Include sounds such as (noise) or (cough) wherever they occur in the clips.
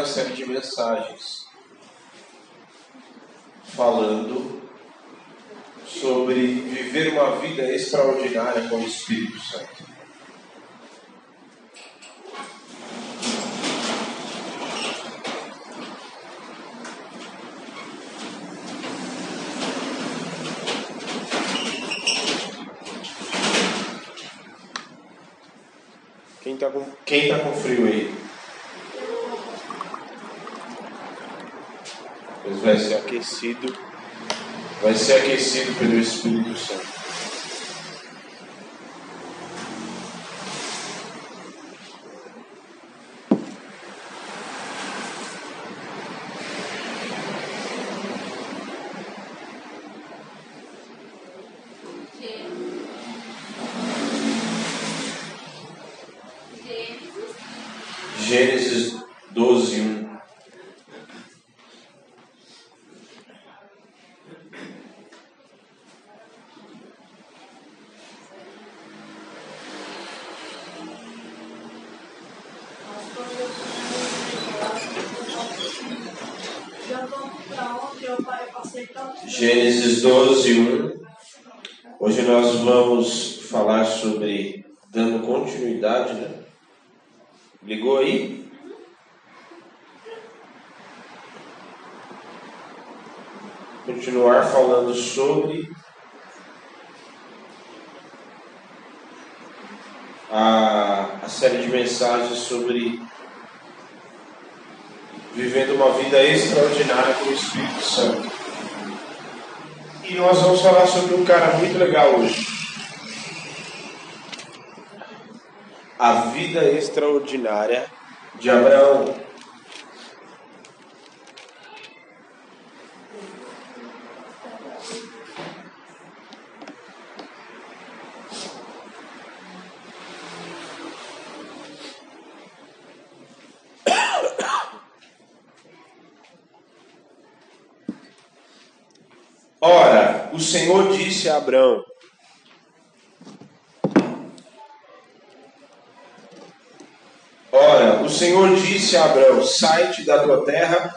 na série de mensagens falando sobre viver uma vida extraordinária com o Espírito Santo. Quem está com, quem tá com frio aí? Pois vai ser aquecido. Vai ser aquecido pelo Espírito Santo. Gênesis 12, 1. Gênesis 12, 1. Hoje nós vamos falar sobre dando continuidade, né? Ligou aí? Continuar falando sobre a, a série de mensagens sobre vivendo uma vida extraordinária com o Espírito Santo. E nós vamos falar sobre um cara muito legal hoje. A vida extraordinária de Abraão. Ora, o Senhor disse a Abraão: Ora, o Senhor disse a Abraão: Sai-te da tua terra,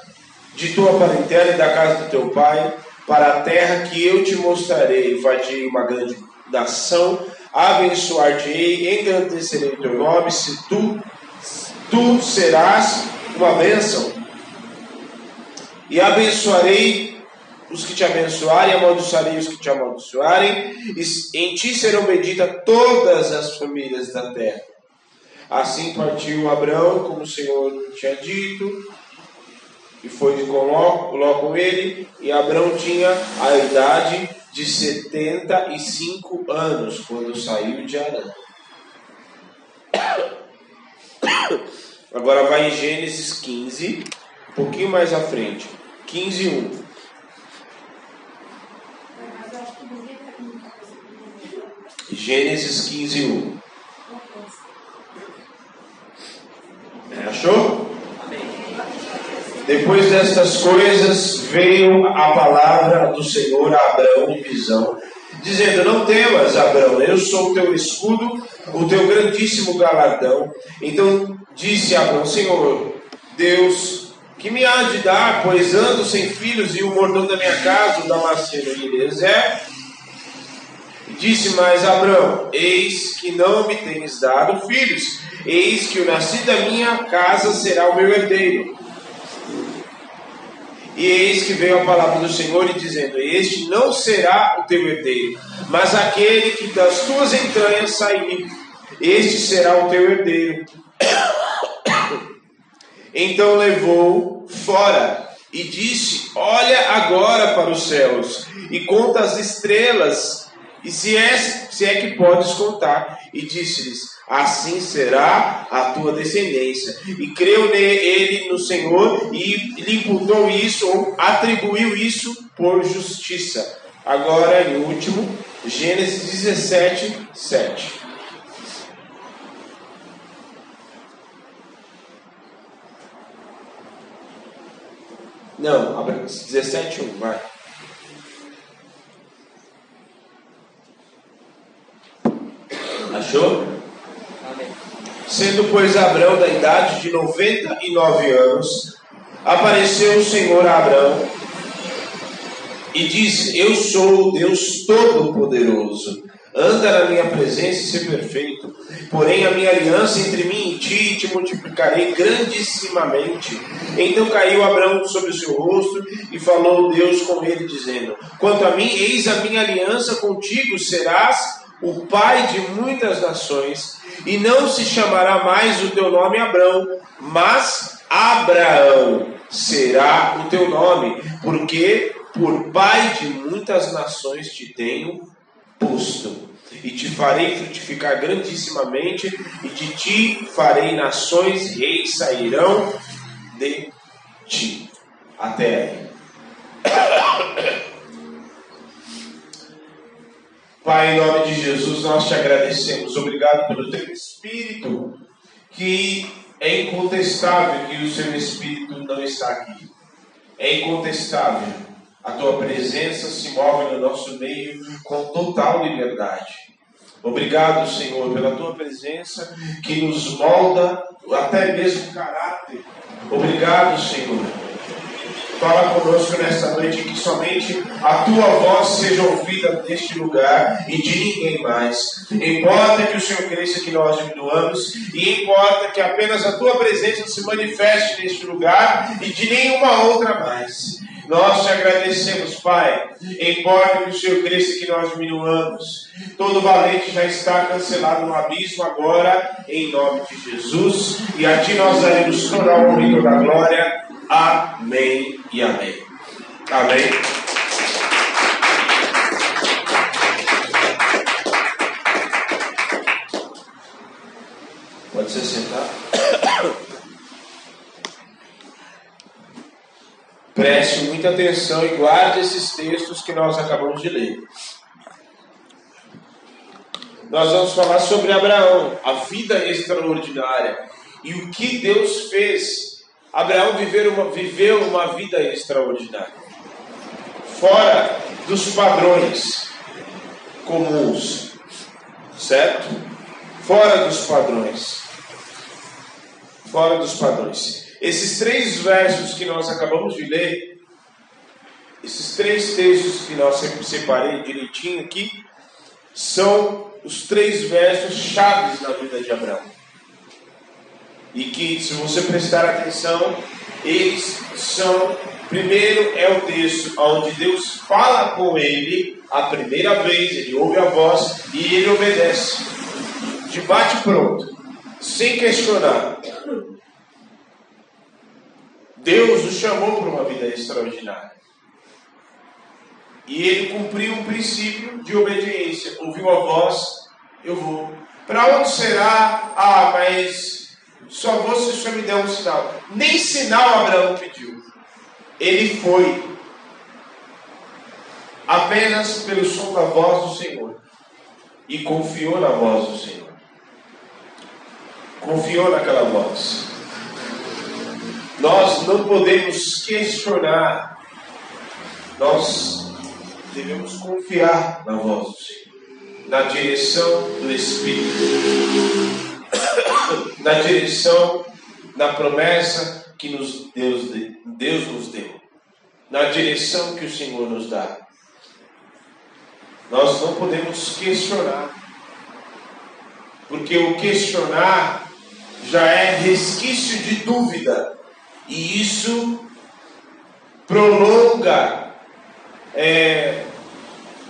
de tua parentela e da casa do teu pai, para a terra que eu te mostrarei. Farei uma grande nação, abençoar-te-ei, engrandecerei o teu nome, se tu, tu serás uma bênção. E abençoarei os que te abençoarem, amaldiçoarei os que te amaldiçoarem, e em ti serão benditas todas as famílias da terra. Assim partiu Abraão, como o Senhor tinha dito, e foi de Ló, Ló com ele, e Abraão tinha a idade de 75 anos quando saiu de Arã. Agora vai em Gênesis 15, um pouquinho mais à frente. 15, 1. Gênesis 15, 1. Achou? Depois destas coisas veio a palavra do Senhor a Abraão em visão, dizendo: Não temas, Abraão, eu sou o teu escudo, o teu grandíssimo galardão. Então disse Abraão: Senhor, Deus, que me há de dar, pois ando sem filhos e o mordomo da minha casa, o Damasceno de Eliezer, Disse mais Abraão: Eis que não me tens dado filhos, eis que o nascido da minha casa será o meu herdeiro. E eis que veio a palavra do Senhor e dizendo: Este não será o teu herdeiro, mas aquele que das tuas entranhas sair, este será o teu herdeiro. Então levou fora e disse: Olha agora para os céus e conta as estrelas e se é, se é que podes contar, e disse-lhes: Assim será a tua descendência. E creu ele no Senhor e lhe imputou isso, ou atribuiu isso por justiça. Agora, em último, Gênesis 17, 7. Não, 17, 1, vai. Achou? Sendo, pois, Abraão da idade de 99 anos, apareceu o Senhor a Abraão e disse: Eu sou o Deus Todo-Poderoso. Anda na minha presença e ser perfeito. Porém, a minha aliança entre mim e ti te multiplicarei grandissimamente. Então caiu Abraão sobre o seu rosto e falou Deus com ele, dizendo: Quanto a mim, eis a minha aliança contigo, serás o pai de muitas nações, e não se chamará mais o teu nome Abraão, mas Abraão será o teu nome, porque por pai de muitas nações te tenho posto. E te farei frutificar grandissimamente, e de ti farei nações, reis sairão Pai, em nome de Jesus, nós te agradecemos. Obrigado pelo teu Espírito, que é incontestável que o seu Espírito não está aqui. É incontestável. A tua presença se move no nosso meio com total liberdade. Obrigado, Senhor, pela tua presença que nos molda até mesmo caráter. Obrigado, Senhor Fala conosco nesta noite que somente a tua voz seja ouvida neste lugar e de ninguém mais. Importa que o Senhor cresça, que nós diminuamos, e importa que apenas a tua presença se manifeste neste lugar e de nenhuma outra mais. Nós te agradecemos, Pai. Importa que o Senhor cresça que nós diminuamos. Todo valente já está cancelado no abismo agora, em nome de Jesus. E a Ti nós daremos toda a honra e toda a glória. Amém e amém. Amém. Pode se sentar. Preste muita atenção e guarde esses textos que nós acabamos de ler. Nós vamos falar sobre Abraão, a vida extraordinária e o que Deus fez Abraão viveu uma, viveu uma vida extraordinária, fora dos padrões comuns, certo? Fora dos padrões. Fora dos padrões. Esses três versos que nós acabamos de ler, esses três textos que nós separei direitinho aqui, são os três versos chaves na vida de Abraão e que, se você prestar atenção, eles são. Primeiro é o texto onde Deus fala com ele a primeira vez, ele ouve a voz e ele obedece. De bate pronto, sem questionar. Deus o chamou para uma vida extraordinária. E ele cumpriu um princípio de obediência. Ouviu a voz, eu vou. Para onde será? Ah, mas só vou se o Senhor me der um sinal. Nem sinal Abraão pediu. Ele foi. Apenas pelo som da voz do Senhor. E confiou na voz do Senhor. Confiou naquela voz. Nós não podemos questionar. Nós devemos confiar na voz do Senhor. Na direção do Espírito (coughs) na direção da promessa que nos Deus, Deus nos deu, na direção que o Senhor nos dá. Nós não podemos questionar, porque o questionar já é resquício de dúvida, e isso prolonga, é,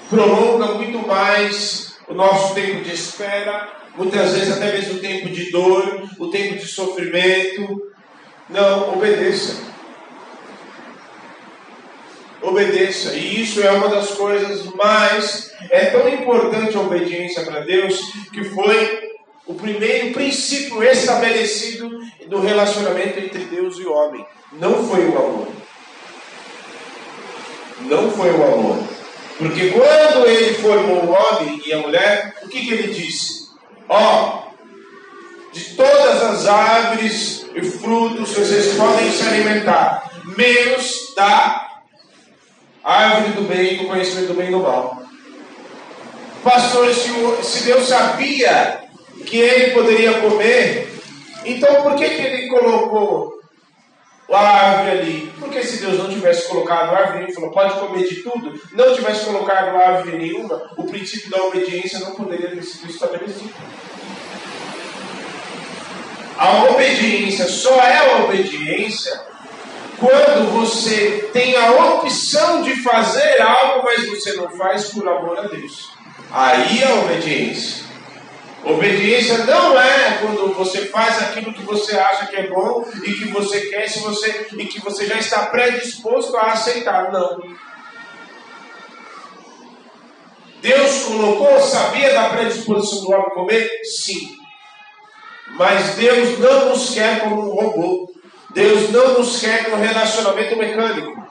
prolonga muito mais o nosso tempo de espera, muitas vezes até mesmo o tempo de dor, o tempo de sofrimento. Não, obedeça. Obedeça. E isso é uma das coisas mais. É tão importante a obediência para Deus que foi o primeiro princípio estabelecido no relacionamento entre Deus e o homem. Não foi o amor. Não foi o amor. Porque quando ele formou o homem e a mulher, o que, que ele disse? Ó, de todas as árvores e frutos vocês podem se alimentar, menos da árvore do bem, do conhecimento do bem e do mal. Pastor, se, se Deus sabia que ele poderia comer Então por que, que ele colocou a árvore ali? Porque se Deus não tivesse colocado a árvore, ele falou, pode comer de tudo, não tivesse colocado árvore nenhuma, o princípio da obediência não poderia ter sido estabelecido. A obediência só é a obediência quando você tem a opção de fazer algo, mas você não faz por amor a Deus. Aí é a obediência. Obediência não é quando você faz aquilo que você acha que é bom e que você quer se você, e que você já está predisposto a aceitar. Não. Deus colocou, sabia da predisposição do homem comer? Sim. Mas Deus não nos quer como um robô. Deus não nos quer no relacionamento mecânico.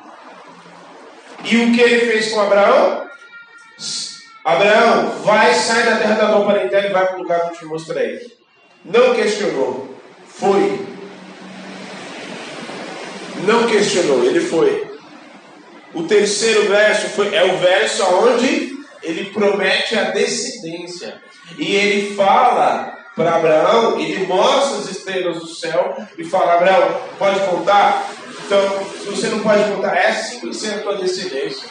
E o que ele fez com Abraão? Abraão, vai, sai da terra da tua parentela e vai para o lugar que eu te mostrei. Não questionou. Foi. Não questionou, ele foi. O terceiro verso foi, é o verso onde ele promete a descendência. E ele fala para Abraão, ele mostra as estrelas do céu e fala: Abraão, pode contar? Então, se você não pode contar, é sim ser a tua descendência.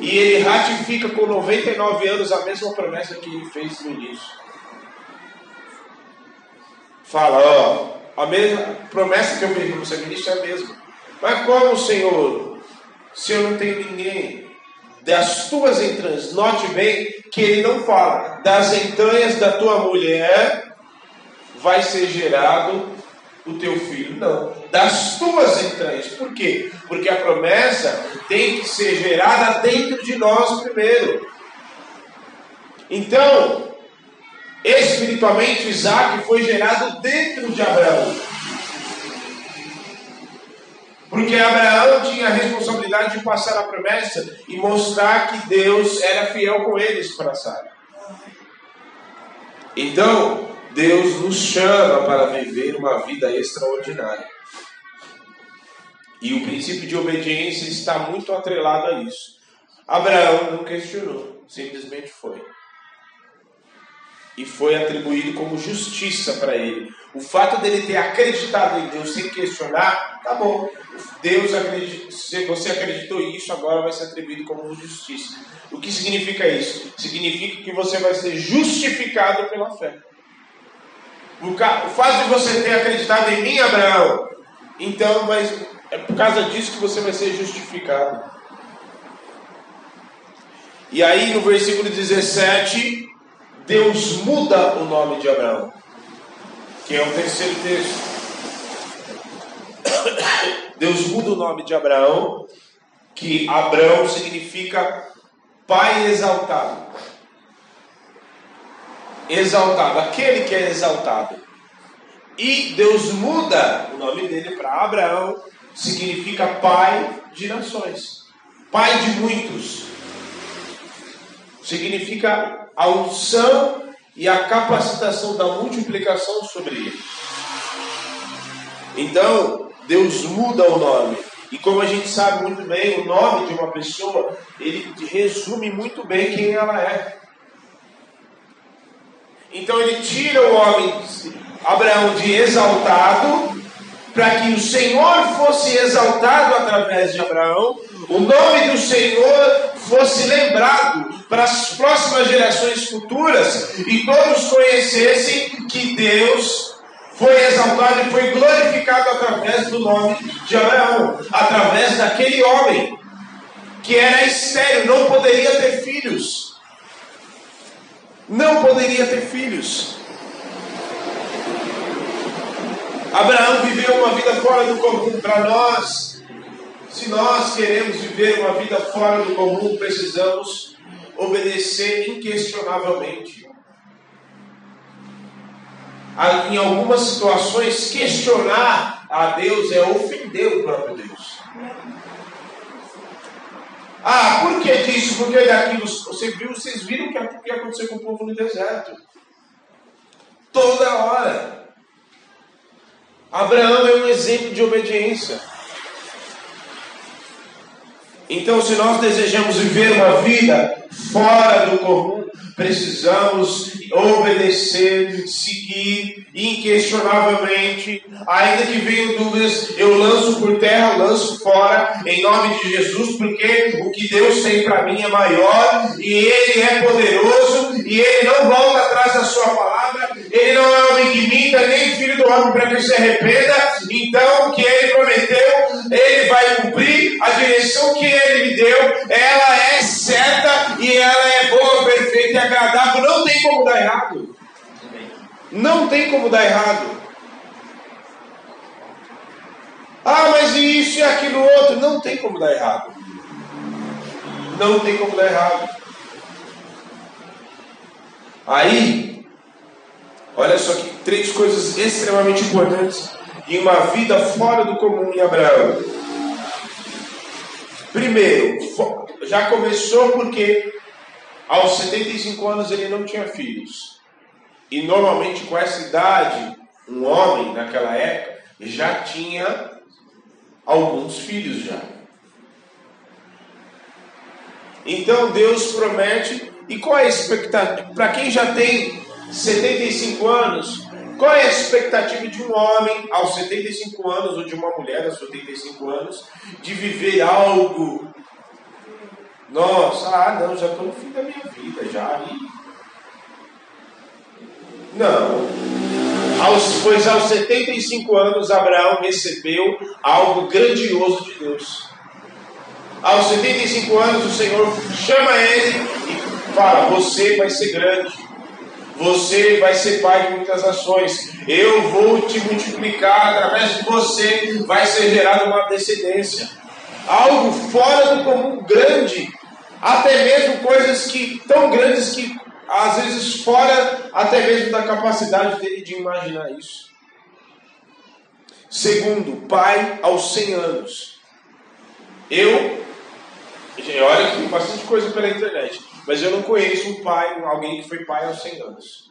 E ele ratifica com 99 anos a mesma promessa que ele fez no início. Fala, ó, a mesma promessa que eu fiz para você início é a mesma. Mas como, Senhor, se eu não tenho ninguém? das tuas entranhas. Note bem que ele não fala das entranhas da tua mulher vai ser gerado o teu filho. Não, das tuas entranhas. Por quê? Porque a promessa tem que ser gerada dentro de nós primeiro. Então, espiritualmente, Isaac foi gerado dentro de Abraão. Porque Abraão tinha a responsabilidade de passar a promessa e mostrar que Deus era fiel com eles para Sara. Então, Deus nos chama para viver uma vida extraordinária. E o princípio de obediência está muito atrelado a isso. Abraão não questionou, simplesmente foi. E foi atribuído como justiça para ele. O fato dele ter acreditado em Deus sem questionar, tá bom. Deus acredita, se você acreditou isso, agora vai ser atribuído como justiça. O que significa isso? Significa que você vai ser justificado pela fé. O fato de você ter acreditado em mim, Abraão, então mas é por causa disso que você vai ser justificado. E aí no versículo 17, Deus muda o nome de Abraão, que é o terceiro texto. Deus muda o nome de Abraão, que Abraão significa pai exaltado. Exaltado, aquele que é exaltado. E Deus muda o nome dele para Abraão, significa pai de nações, pai de muitos. Significa a unção e a capacitação da multiplicação sobre ele. Então, Deus muda o nome. E como a gente sabe muito bem, o nome de uma pessoa, ele resume muito bem quem ela é. Então ele tira o homem, Abraão, de exaltado, para que o Senhor fosse exaltado através de Abraão, o nome do Senhor fosse lembrado para as próximas gerações futuras e todos conhecessem que Deus foi exaltado e foi glorificado através do nome de Abraão, através daquele homem que era estéreo, não poderia ter filhos. Não poderia ter filhos. Abraão viveu uma vida fora do comum para nós. Se nós queremos viver uma vida fora do comum, precisamos obedecer inquestionavelmente em algumas situações, questionar a Deus é ofender o próprio Deus. Ah, por que disso? Por que daquilo? Você viu, vocês viram o que aconteceu com o povo no deserto? Toda hora. Abraão é um exemplo de obediência. Então, se nós desejamos viver uma vida fora do comum, precisamos obedecer, seguir inquestionavelmente, ainda que venham dúvidas, eu lanço por terra, lanço fora, em nome de Jesus, porque o que Deus tem para mim é maior e Ele é poderoso e Ele não volta atrás da Sua palavra, Ele não é homem que minta, nem filho do homem para que se arrependa, então o que Ele prometeu, Ele vai cumprir, a direção que Ele me deu, ela é certa e ela é boa, e agradável, não tem como dar errado. Não tem como dar errado. Ah, mas isso e aquilo outro. Não tem como dar errado. Não tem como dar errado. Aí, olha só que três coisas extremamente importantes em uma vida fora do comum em Abraão. Primeiro, já começou porque aos 75 anos ele não tinha filhos. E normalmente com essa idade, um homem naquela época já tinha alguns filhos já. Então Deus promete, e qual é a expectativa? Para quem já tem 75 anos, qual é a expectativa de um homem aos 75 anos, ou de uma mulher aos 75 anos, de viver algo? Nossa, ah não, já estou no fim da minha vida, já. Não. Aos, pois aos 75 anos Abraão recebeu algo grandioso de Deus. Aos 75 anos o Senhor chama ele e fala: Você vai ser grande. Você vai ser pai de muitas nações. Eu vou te multiplicar. Através de você vai ser gerada uma descendência. Algo fora do comum, grande. Até mesmo coisas que tão grandes que às vezes fora até mesmo da capacidade dele de imaginar isso. Segundo, pai aos 100 anos. Eu, olha que bastante coisa pela internet, mas eu não conheço um pai, alguém que foi pai aos 100 anos.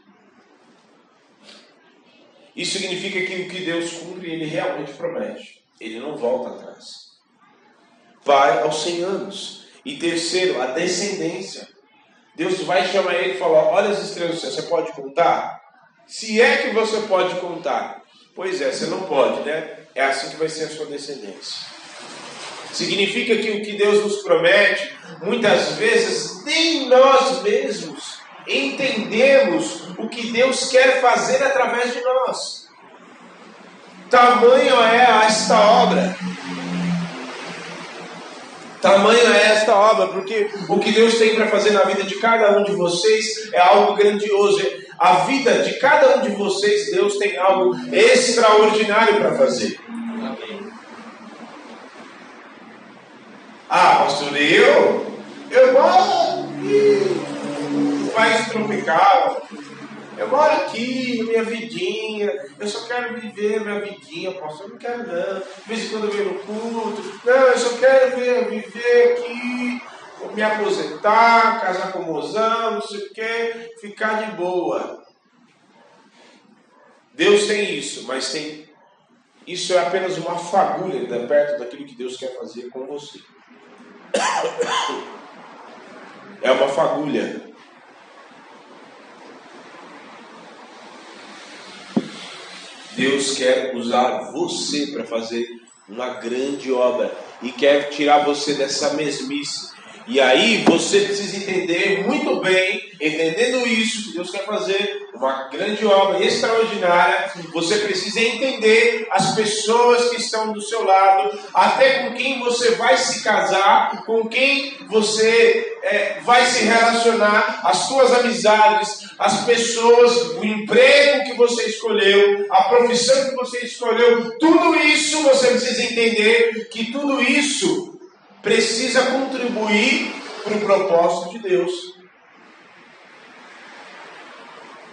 Isso significa que o que Deus cumpre, ele realmente promete. Ele não volta atrás. Pai aos 100 anos. E terceiro, a descendência. Deus vai chamar ele e falar: Olha as estrelas você pode contar? Se é que você pode contar. Pois é, você não pode, né? É assim que vai ser a sua descendência. Significa que o que Deus nos promete, muitas vezes nem nós mesmos entendemos o que Deus quer fazer através de nós. Tamanho é esta obra. Tamanho é esta obra, porque o que Deus tem para fazer na vida de cada um de vocês é algo grandioso. A vida de cada um de vocês, Deus tem algo extraordinário para fazer. Ah, pastor, eu? Eu no país tropical. Eu moro aqui, minha vidinha, eu só quero viver minha vidinha, pastor, eu não quero não. De vez em quando eu venho no culto, não, eu só quero ver, viver aqui, me aposentar, casar com o mozão, não sei o que, ficar de boa. Deus tem isso, mas tem. Isso é apenas uma fagulha perto daquilo que Deus quer fazer com você. (coughs) É uma fagulha. Deus quer usar você para fazer uma grande obra e quer tirar você dessa mesmice. E aí você precisa entender muito bem, entendendo isso, que Deus quer fazer uma grande obra extraordinária. Você precisa entender as pessoas que estão do seu lado, até com quem você vai se casar, com quem você é, vai se relacionar, as suas amizades, as pessoas, o emprego que você escolheu, a profissão que você escolheu, tudo isso você precisa entender que tudo isso precisa contribuir para o propósito de Deus.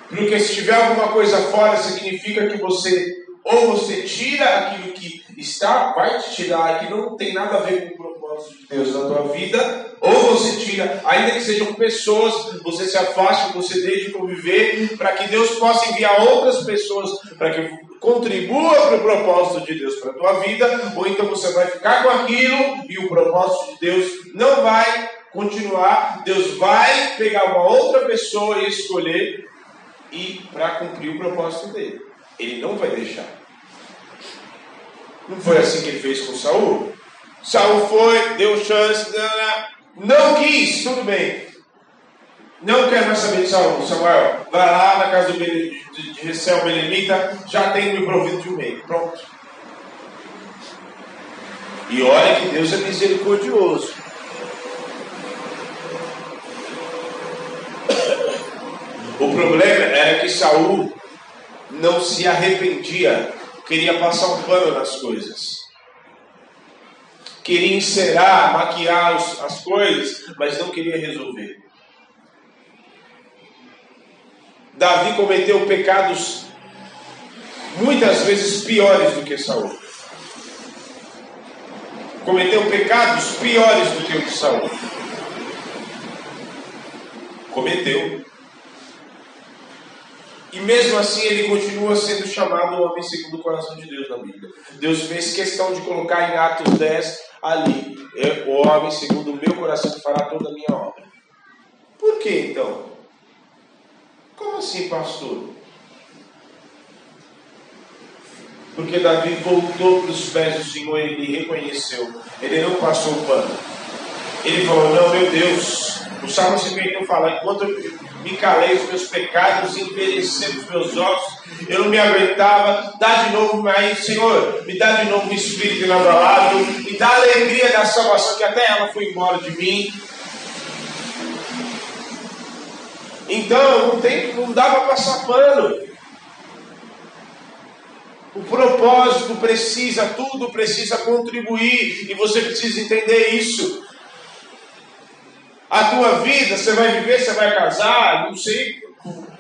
Porque se tiver alguma coisa fora, significa que você ou você tira aquilo que está, vai te tirar, que não tem nada a ver com o propósito de Deus na tua vida, ou você tira, ainda que sejam pessoas, você se afaste, você deixe de conviver, para que Deus possa enviar outras pessoas para que contribua para o propósito de Deus para a tua vida, ou então você vai ficar com aquilo e o propósito de Deus não vai continuar, Deus vai pegar uma outra pessoa e escolher e para cumprir o propósito dele. Ele não vai deixar. Não foi assim que ele fez com Saul? Saul foi, deu chance, não quis, tudo bem. Não quero mais saber de Saul. Samuel, vai lá na casa do de, de Recel Belemita, já tem me provido de um rei. Pronto. E olha que Deus é misericordioso. O problema era que Saul não se arrependia, queria passar um pano nas coisas. Queria encerar, maquiar as coisas, mas não queria resolver. Davi cometeu pecados muitas vezes piores do que Saul. Cometeu pecados piores do que o de Saul. Cometeu. E mesmo assim ele continua sendo chamado o homem segundo o coração de Deus na Bíblia. Deus fez questão de colocar em Atos 10 ali, é, o homem segundo o meu coração fará toda a minha obra. Por que então? Como assim, pastor? Porque Davi voltou para os pés do Senhor e ele reconheceu. Ele não passou o pano. Ele falou: Não, meu Deus. O Salmo 51 fala: Enquanto eu me calei os meus pecados, envelheceram os meus ossos, eu não me aguentava. Dá de novo aí, Senhor, me dá de novo um espírito inabalado, me dá a alegria da salvação, que até ela foi embora de mim. Então, não, tem, não dá para passar pano. O propósito precisa, tudo precisa contribuir, e você precisa entender isso. A tua vida, você vai viver, você vai casar, não sei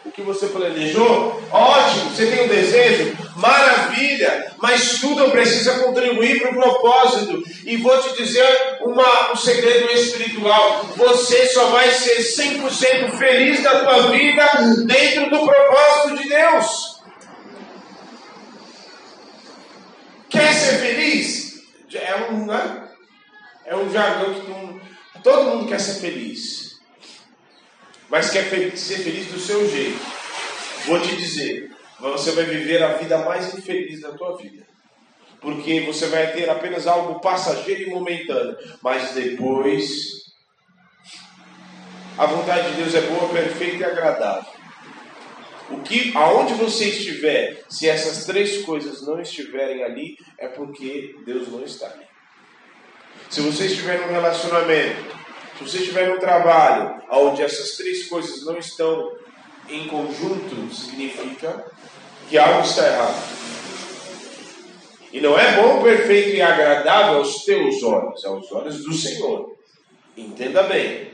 o que você planejou, ótimo, você tem um desejo, maravilha, mas tudo precisa contribuir para o propósito. E vou te dizer uma, um segredo espiritual: você só vai ser 100% feliz da tua vida dentro do propósito de Deus. Quer ser feliz? É um, né? é um jargão que todo mundo quer ser feliz. Mas quer ser feliz do seu jeito. Vou te dizer, você vai viver a vida mais infeliz da tua vida. Porque você vai ter apenas algo passageiro e momentâneo. Mas depois, a vontade de Deus é boa, perfeita e agradável. O que, aonde você estiver, se essas três coisas não estiverem ali, é porque Deus não está ali. Se você estiver num relacionamento, se você estiver num trabalho onde essas três coisas não estão em conjunto, significa que algo está errado. E não é bom, perfeito e agradável aos teus olhos, aos olhos do Senhor. Entenda bem.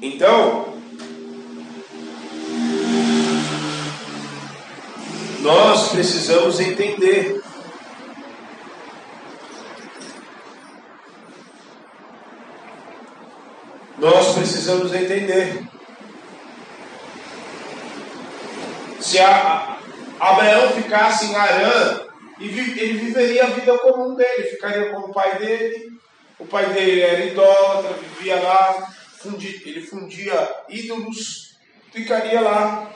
Então, nós precisamos entender. Nós precisamos entender. Se a, Abraão ficasse em Arã, ele viveria a vida comum dele, ficaria com o pai dele. O pai dele era idólatra, vivia lá, ele fundia ídolos, ficaria lá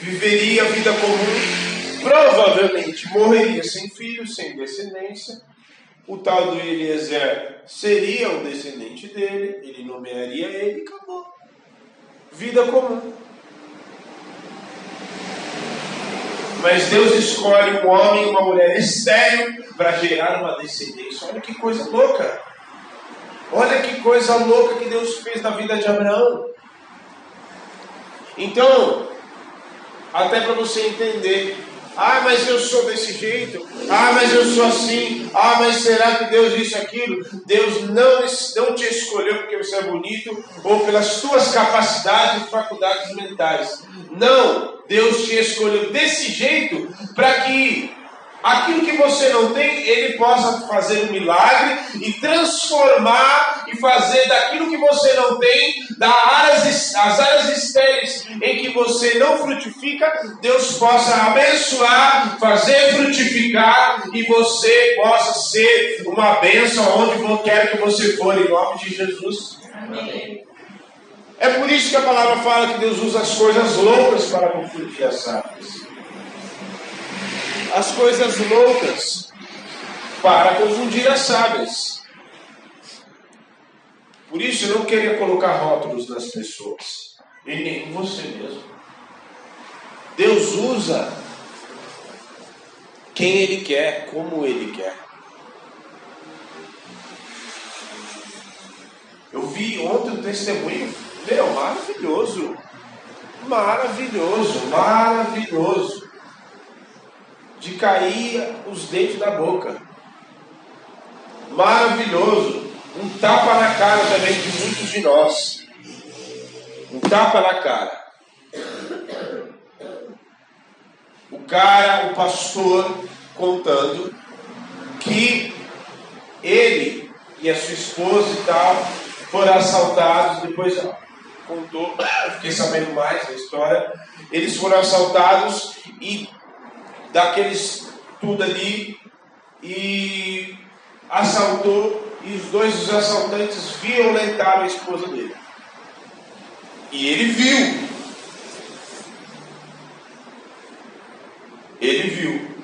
viveria a vida comum, provavelmente morreria sem filhos, sem descendência. O tal do Eliezer seria o descendente dele, ele nomearia ele e acabou. Vida comum. Mas Deus escolhe um homem e uma mulher estéreo para gerar uma descendência. Olha que coisa louca. Olha que coisa louca que Deus fez na vida de Abraão. Então, até para você entender. Ah, mas eu sou desse jeito. Ah, mas eu sou assim. Ah, mas será que Deus disse aquilo? Deus não, não te escolheu porque você é bonito ou pelas tuas capacidades e faculdades mentais. Não, Deus te escolheu desse jeito para que aquilo que você não tem, Ele possa fazer um milagre e transformar e fazer daquilo que você não tem, das áreas, as áreas estéreis em que você não frutifica, Deus possa abençoar, fazer frutificar e você possa ser uma bênção onde quer que você for, em nome de Jesus. Amém. É por isso que a palavra fala que Deus usa as coisas loucas para confundir as sábias. As coisas loucas para confundir as sábias. Por isso eu não queria colocar rótulos nas pessoas, e nem em você mesmo. Deus usa quem Ele quer, como Ele quer. Eu vi ontem um testemunho meu, maravilhoso. Maravilhoso, maravilhoso. De cair os dentes da boca. Maravilhoso. Um tapa na cara também de muitos de nós. Um tapa na cara. O cara, o pastor, contando que ele e a sua esposa e tal foram assaltados depois contou, fiquei sabendo mais da história. Eles foram assaltados e daqueles tudo ali e assaltou e os dois dos assaltantes violentaram a esposa dele. E ele viu. Ele viu.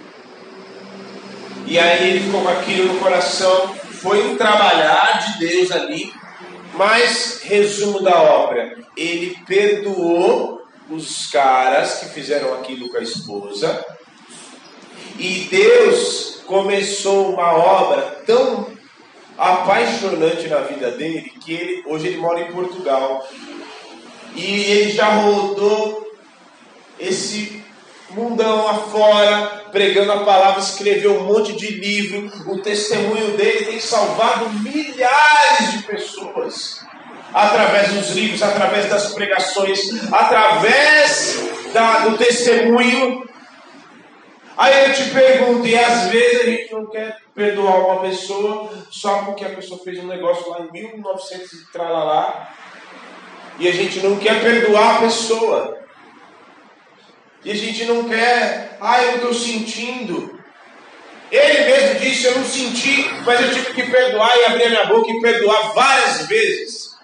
E aí ele ficou com aquilo no coração, foi um trabalhar de Deus ali mas, resumo da obra: ele perdoou os caras que fizeram aquilo com a esposa, e Deus começou uma obra tão apaixonante na vida dele que ele, hoje ele mora em Portugal e ele já rodou esse mundão afora, pregando a palavra, escreveu um monte de livro. O testemunho dele tem salvado milhares de pessoas através dos livros, através das pregações, através da, do testemunho. Aí eu te pergunto, e às vezes a gente não quer perdoar uma pessoa só porque a pessoa fez um negócio lá em 1900 e tralalá, e a gente não quer perdoar a pessoa. E a gente não quer, ah, eu estou sentindo. Ele mesmo disse: Eu não senti, mas eu tive que perdoar e abrir a minha boca e perdoar várias vezes.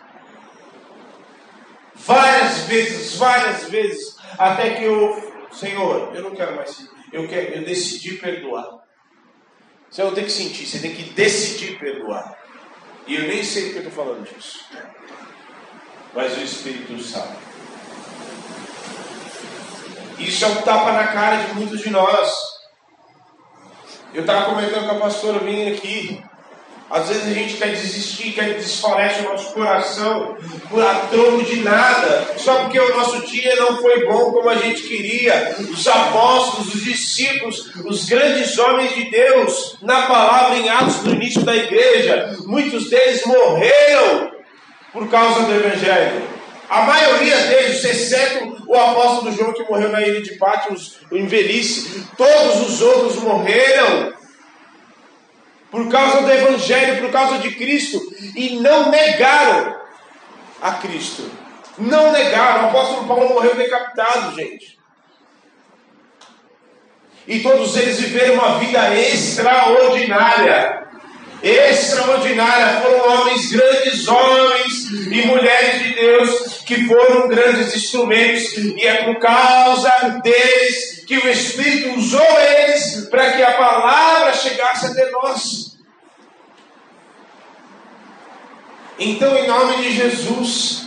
Várias vezes, várias vezes. Até que eu, Senhor, eu não quero mais. Eu, quero, eu decidi perdoar. Você não tem que sentir, você tem que decidir perdoar. E eu nem sei porque eu estou falando disso. Mas o Espírito sabe. Isso é um tapa na cara de muitos de nós. Eu estava comentando com a pastora minha aqui. Às vezes a gente quer desistir, quer desfalece o nosso coração por a troco de nada, só porque o nosso dia não foi bom como a gente queria. Os apóstolos, os discípulos, os grandes homens de Deus, na palavra em Atos no início da igreja, muitos deles morreram por causa do Evangelho. A maioria deles, exceto o apóstolo João que morreu na ilha de Pátimos em velhice, todos os outros morreram por causa do Evangelho, por causa de Cristo, e não negaram a Cristo. Não negaram. O apóstolo Paulo morreu decapitado, gente. E todos eles viveram uma vida extraordinária extraordinária. Foram homens, grandes homens e mulheres de Deus que foram grandes instrumentos, e é por causa deles que o Espírito usou eles para que a palavra chegasse até nós. Então, em nome de Jesus,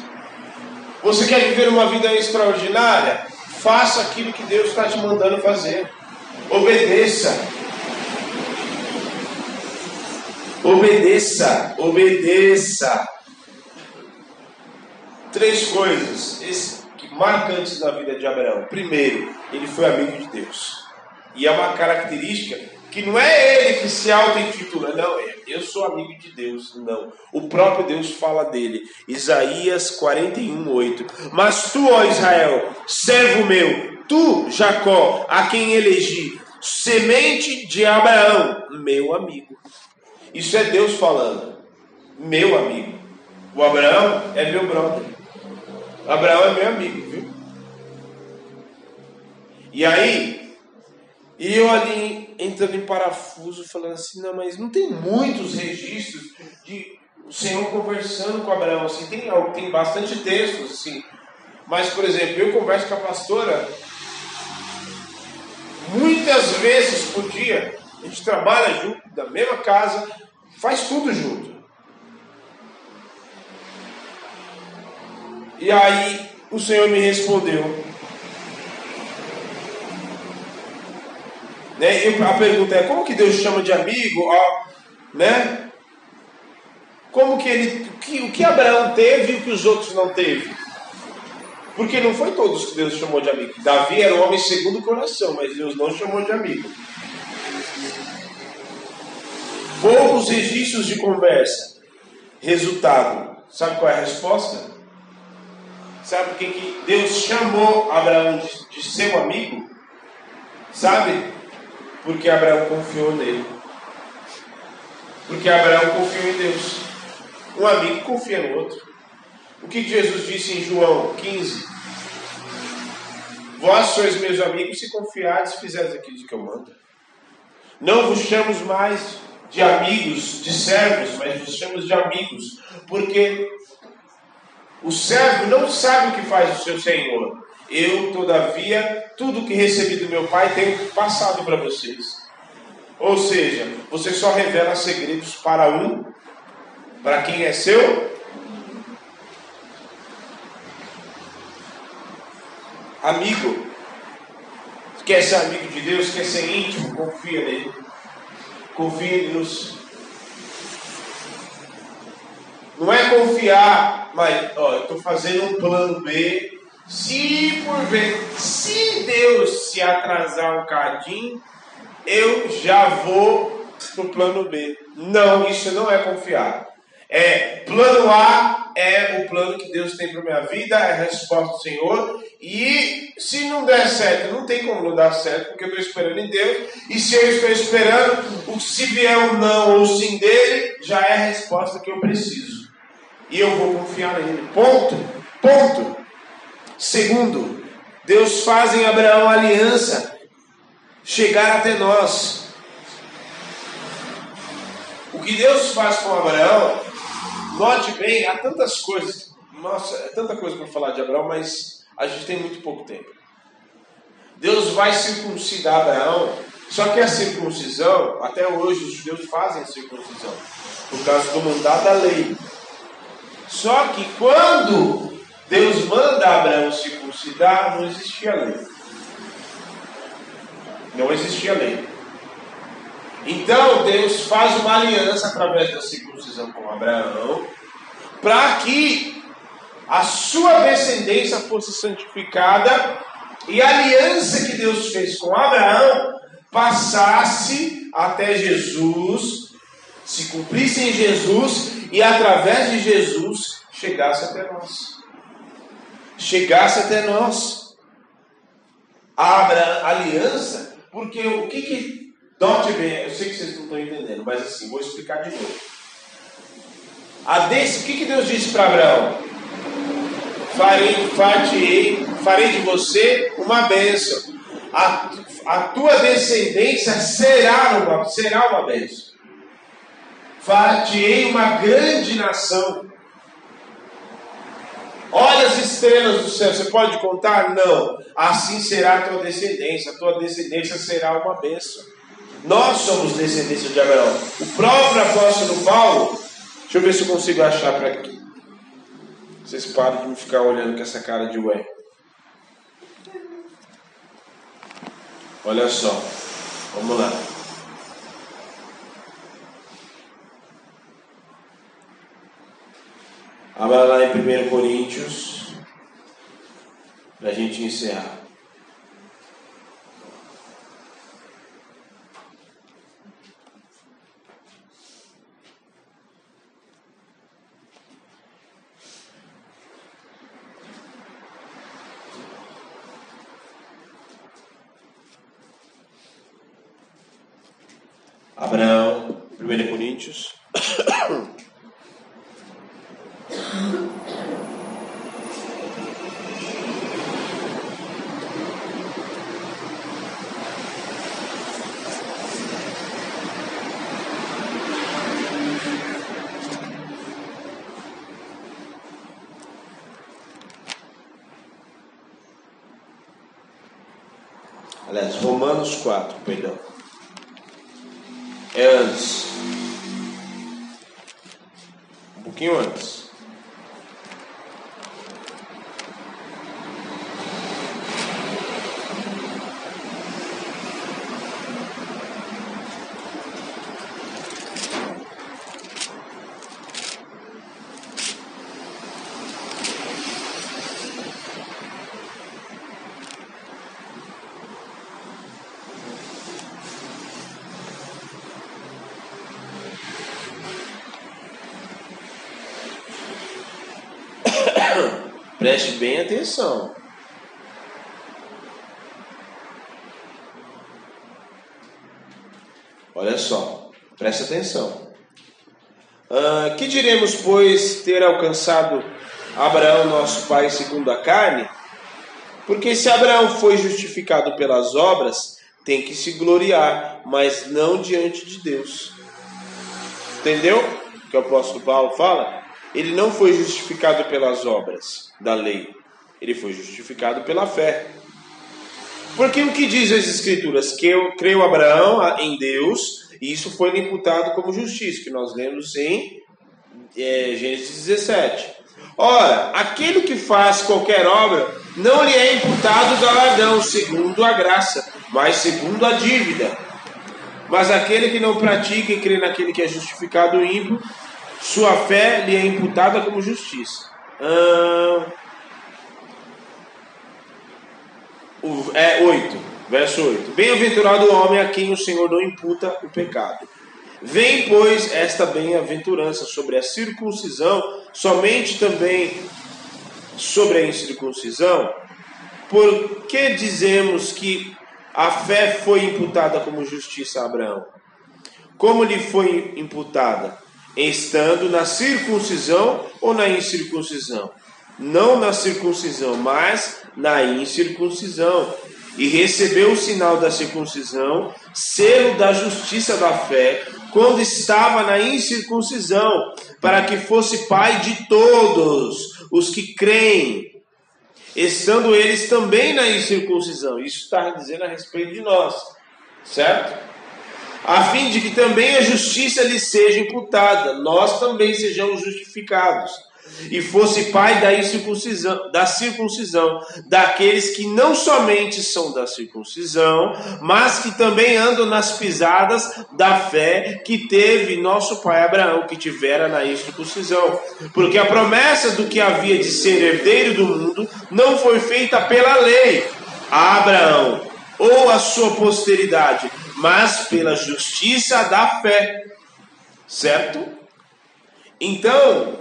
você quer viver uma vida extraordinária? Faça aquilo que Deus está te mandando fazer. Obedeça. Obedeça, obedeça. Três coisas marcantes na vida de Abraão. Primeiro, ele foi amigo de Deus. E é uma característica que não é ele que se auto-intitula, não, é, eu sou amigo de Deus, não. O próprio Deus fala dele. Isaías 41, 8. Mas tu, ó Israel, servo meu, tu, Jacó, a quem elegi, semente de Abraão, meu amigo. Isso é Deus falando, meu amigo. O Abraão é meu brother. Abraão é meu amigo, viu? E aí, e eu ali entrando em parafuso, falando assim, não, mas não tem muitos registros de o Senhor conversando com Abraão, assim, tem, tem bastante textos, assim. Mas, por exemplo, eu converso com a pastora muitas vezes por dia. A gente trabalha junto, da mesma casa, faz tudo junto. E aí o Senhor me respondeu. Né? A pergunta é: como que Deus chama de amigo? Ó, né? Como que ele. Que, o que Abraão teve e o que os outros não teve? Porque não foi todos que Deus chamou de amigo. Davi era um homem segundo o coração, mas Deus não chamou de amigo. Poucos registros de conversa. Resultado. Sabe qual é a resposta? Sabe o que, que Deus chamou Abraão de, de seu amigo? Sabe? Porque Abraão confiou nele. Porque Abraão confiou em Deus. Um amigo confia no outro. O que Jesus disse em João 15? Vós sois meus amigos se confiardes fizerdes aquilo que eu mando. Não vos chamo mais de amigos, de servos, mas vos chamo de amigos, porque o servo não sabe o que faz o seu senhor. Eu, todavia, tudo que recebi do meu pai tenho passado para vocês. Ou seja, você só revela segredos para um, para quem é seu amigo. Quer ser amigo de Deus, quer ser íntimo, confia nele. Confia em Deus. Não é confiar, mas ó, eu estou fazendo um plano B. Se por ver, se Deus se atrasar um cadinho, eu já vou pro plano B. Não, isso não é confiar. É plano A é o plano que Deus tem para minha vida, é a resposta do Senhor. E se não der certo, não tem como não dar certo, porque eu estou esperando em Deus. E se eu estou esperando, se vier um não ou sim dele, já é a resposta que eu preciso. E eu vou confiar nele. Ponto. Ponto. Segundo, Deus faz em Abraão aliança chegar até nós. O que Deus faz com Abraão Note bem, há tantas coisas, nossa, é tanta coisa para falar de Abraão, mas a gente tem muito pouco tempo. Deus vai circuncidar Abraão, só que a circuncisão, até hoje os judeus fazem a circuncisão, por causa do mandato da lei. Só que quando Deus manda Abraão circuncidar, não existia lei. Não existia lei. Então Deus faz uma aliança através da circuncisão com Abraão, para que a sua descendência fosse santificada e a aliança que Deus fez com Abraão passasse até Jesus, se cumprisse em Jesus e através de Jesus chegasse até nós. Chegasse até nós. A aliança, porque o que, que Note bem, eu sei que vocês não estão entendendo, mas assim, vou explicar de novo. A desse, o que, que Deus disse para Abraão? Farei, farei, farei de você uma bênção. A, a tua descendência será uma, será uma bênção. Farei uma grande nação. Olha as estrelas do céu, você pode contar? Não. Assim será a tua descendência. A tua descendência será uma bênção. Nós somos descendência de Abraão. O próprio apóstolo Paulo, deixa eu ver se eu consigo achar para aqui. Vocês param de me ficar olhando com essa cara de ué. Olha só, vamos lá. Abra lá em 1 Coríntios, para a gente encerrar. Abraão, 1 Coríntios. Aliás, Romanos 4, perdão. É antes. Um pouquinho antes. Preste bem atenção. Olha só, preste atenção. Ah, que diremos, pois, ter alcançado Abraão, nosso pai, segundo a carne? Porque se Abraão foi justificado pelas obras, tem que se gloriar, mas não diante de Deus. Entendeu o que o apóstolo Paulo fala? Ele não foi justificado pelas obras da lei, ele foi justificado pela fé. Porque o que diz as Escrituras? Que eu creio Abraão em Deus, e isso foi imputado como justiça, que nós lemos em é, Gênesis 17. Ora, aquele que faz qualquer obra não lhe é imputado galardão, segundo a graça, mas segundo a dívida. Mas aquele que não pratica e crê naquele que é justificado ímpio, sua fé lhe é imputada como justiça. Ah, é 8, verso 8. Bem-aventurado o homem a quem o Senhor não imputa o pecado. Vem, pois, esta bem-aventurança sobre a circuncisão, somente também sobre a incircuncisão, por que dizemos que a fé foi imputada como justiça a Abraão? Como lhe foi imputada? Estando na circuncisão ou na incircuncisão? Não na circuncisão, mas na incircuncisão. E recebeu o sinal da circuncisão, selo da justiça da fé, quando estava na incircuncisão, para que fosse pai de todos os que creem, estando eles também na incircuncisão. Isso está dizendo a respeito de nós, certo? A fim de que também a justiça lhe seja imputada, nós também sejamos justificados. E fosse pai da circuncisão, da circuncisão, daqueles que não somente são da circuncisão, mas que também andam nas pisadas da fé que teve nosso pai Abraão, que tivera na circuncisão. Porque a promessa do que havia de ser herdeiro do mundo não foi feita pela lei a Abraão ou a sua posteridade, mas pela justiça da fé. Certo? Então,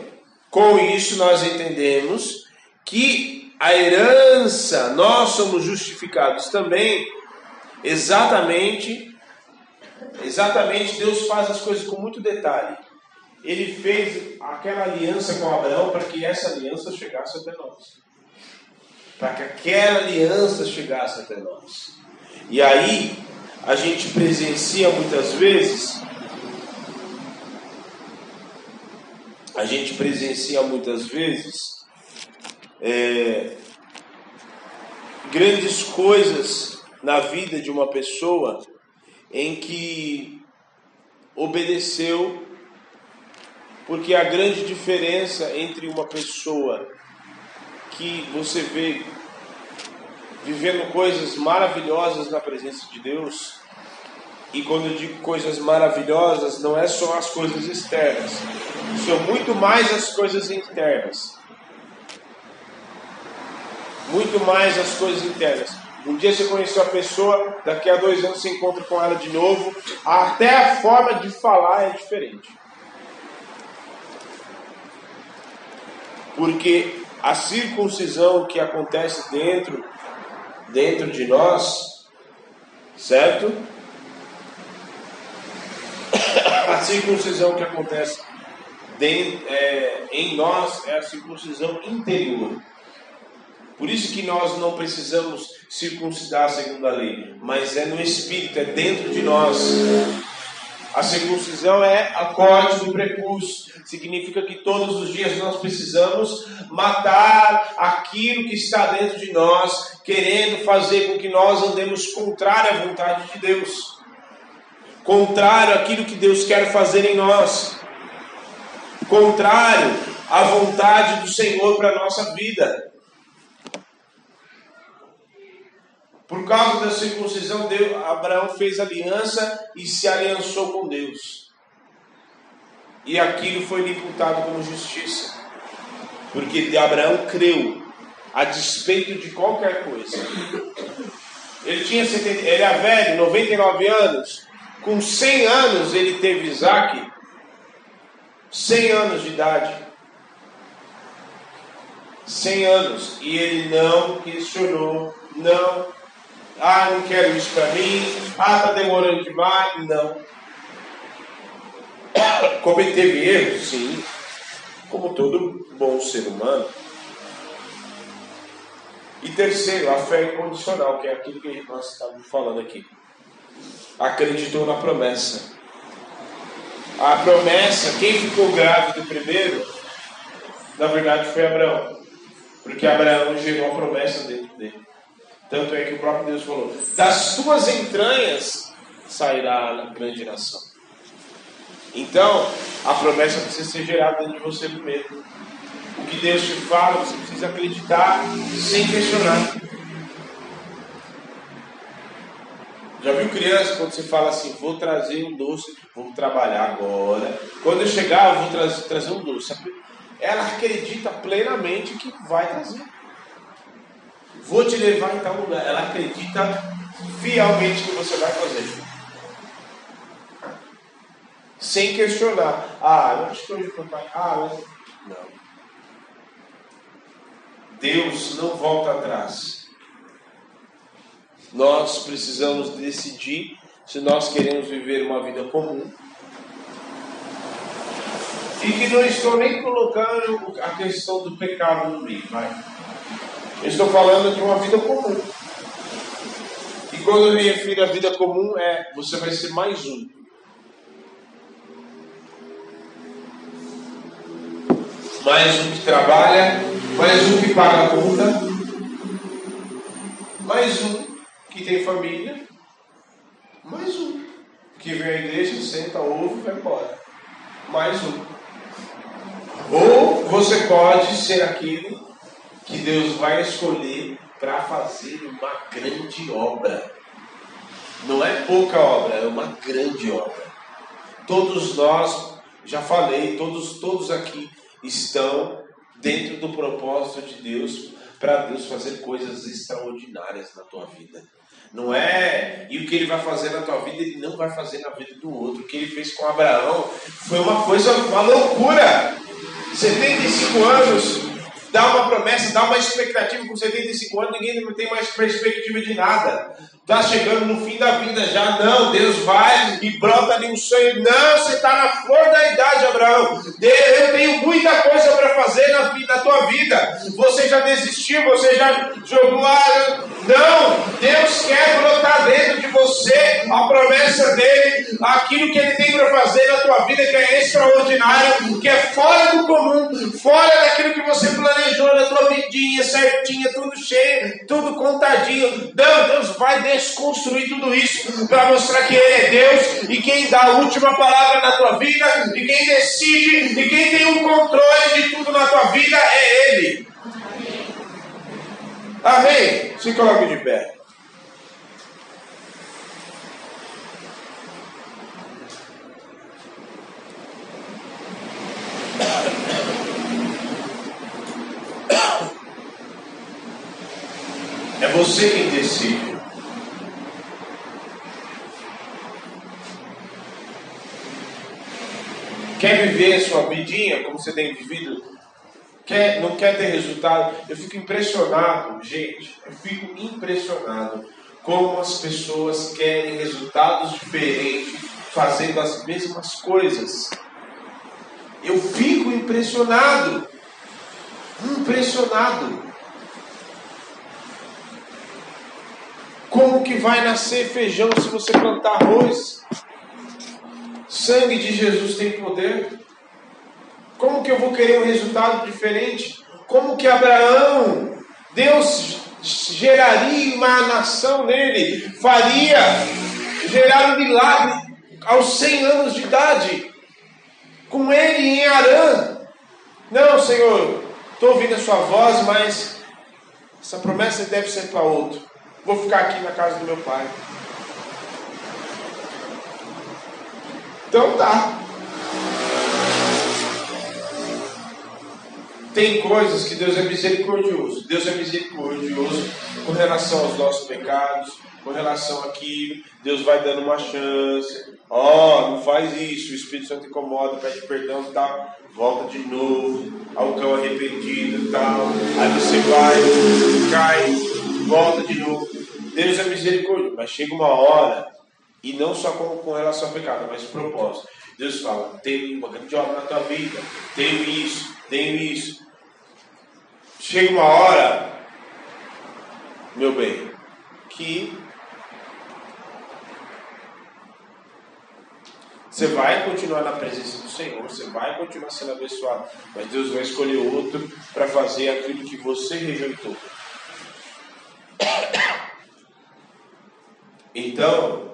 com isso nós entendemos que a herança, nós somos justificados também, exatamente, exatamente Deus faz as coisas com muito detalhe. Ele fez aquela aliança com Abraão para que essa aliança chegasse até nós. Para que aquela aliança chegasse até nós. E aí, a gente presencia muitas vezes, a gente presencia muitas vezes é, grandes coisas na vida de uma pessoa em que obedeceu, porque a grande diferença entre uma pessoa que você vê vivendo coisas maravilhosas na presença de Deus. E quando eu digo coisas maravilhosas, não é só as coisas externas, são muito mais as coisas internas. Muito mais as coisas internas. Um dia você conheceu a pessoa, daqui a dois anos você encontra com ela de novo, até a forma de falar é diferente. Porque a circuncisão que acontece dentro dentro de nós, certo? a circuncisão que acontece é, em nós é a circuncisão interior. Por isso que nós não precisamos circuncidar segundo a lei, mas é no espírito, é dentro de nós. A circuncisão é a corte do prepúcio. Significa que todos os dias nós precisamos matar aquilo que está dentro de nós, querendo fazer com que nós andemos contrário à vontade de Deus. Contrário àquilo que Deus quer fazer em nós. Contrário à vontade do Senhor para a nossa vida. Por causa da circuncisão, Deus, Abraão fez aliança e se aliançou com Deus. E aquilo foi lhe imputado como justiça. Porque Abraão creu, a despeito de qualquer coisa. Ele tinha 70, ele era velho, 99 anos. Com 100 anos ele teve Isaac. 100 anos de idade. 100 anos. E ele não questionou, não ah, não quero isso para mim. Ah, está demorando demais. Não. Cometeve erros, sim. Como todo bom ser humano. E terceiro, a fé incondicional, que é aquilo que nós estamos falando aqui. Acreditou na promessa. A promessa, quem ficou grávido primeiro, na verdade foi Abraão. Porque Abraão gerou a promessa dentro dele. Tanto é que o próprio Deus falou: das tuas entranhas sairá a grande nação. Então, a promessa precisa ser gerada dentro de você primeiro. O que Deus te fala, você precisa acreditar sem questionar. Já viu criança quando você fala assim, vou trazer um doce, vou trabalhar agora. Quando eu chegar, eu vou trazer, trazer um doce. Ela acredita plenamente que vai trazer. Vou te levar em tal lugar. Ela acredita fielmente que você vai fazer. Sem questionar. Ah, eu acho que hoje o pai. Ah, mas... não. Deus não volta atrás. Nós precisamos decidir se nós queremos viver uma vida comum. E que não estou nem colocando a questão do pecado no meio, vai. Eu estou falando de uma vida comum. E quando eu me refiro à vida comum, é você vai ser mais um. Mais um que trabalha, mais um que paga a conta, mais um que tem família, mais um que vem à igreja, senta, ouve e vai embora. Mais um. Ou você pode ser aquele que Deus vai escolher para fazer uma grande obra. Não é pouca obra, é uma grande obra. Todos nós, já falei, todos, todos aqui estão dentro do propósito de Deus para Deus fazer coisas extraordinárias na tua vida. Não é, e o que ele vai fazer na tua vida, ele não vai fazer na vida do outro. O que ele fez com Abraão foi uma coisa, uma loucura. 75 anos, dá uma promessa, dá uma expectativa com 75 anos, ninguém tem mais perspectiva de nada. Está chegando no fim da vida já, não, Deus vai e brota ali um sonho. Não, você está na flor da idade, Abraão. Eu tenho muita coisa para fazer na, na tua vida. Você já desistiu, você já jogou a. Não, Deus quer brotar dentro de você a promessa dele, aquilo que ele tem para fazer na tua vida, que é extraordinário, que é fora do comum, fora daquilo que você planejou na tua vidinha certinha, tudo cheio, tudo contadinho. Não, Deus vai desconstruir tudo isso para mostrar que Ele é Deus e quem dá a última palavra na tua vida, e quem decide, e quem tem o controle de tudo na tua vida é Ele. Amém? Se coloque de pé. É você quem decide. Quer viver sua vidinha como você tem vivido? Quer, não quer ter resultado? Eu fico impressionado, gente. Eu fico impressionado como as pessoas querem resultados diferentes fazendo as mesmas coisas. Eu fico impressionado. Impressionado. Como que vai nascer feijão se você plantar arroz? Sangue de Jesus tem poder. Como que eu vou querer um resultado diferente? Como que Abraão, Deus geraria uma nação nele, faria gerar um milagre aos 100 anos de idade, com ele em Arã. Não, Senhor, estou ouvindo a sua voz, mas essa promessa deve ser para outro. Vou ficar aqui na casa do meu pai. Então tá. Tem coisas que Deus é misericordioso. Deus é misericordioso com relação aos nossos pecados, com relação àquilo. Deus vai dando uma chance. Ó, oh, não faz isso. O Espírito Santo incomoda, pede perdão e tal. Volta de novo. Ao cão arrependido e tal. Aí você vai, cai, volta de novo. Deus é misericordioso, mas chega uma hora, e não só com, com relação ao pecado, mas propósito. Deus fala: tenho uma grande obra na tua vida, tenho isso, tenho isso. Chega uma hora, meu bem, que você vai continuar na presença do Senhor, você vai continuar sendo abençoado, mas Deus vai escolher outro para fazer aquilo que você rejeitou. (coughs) Então,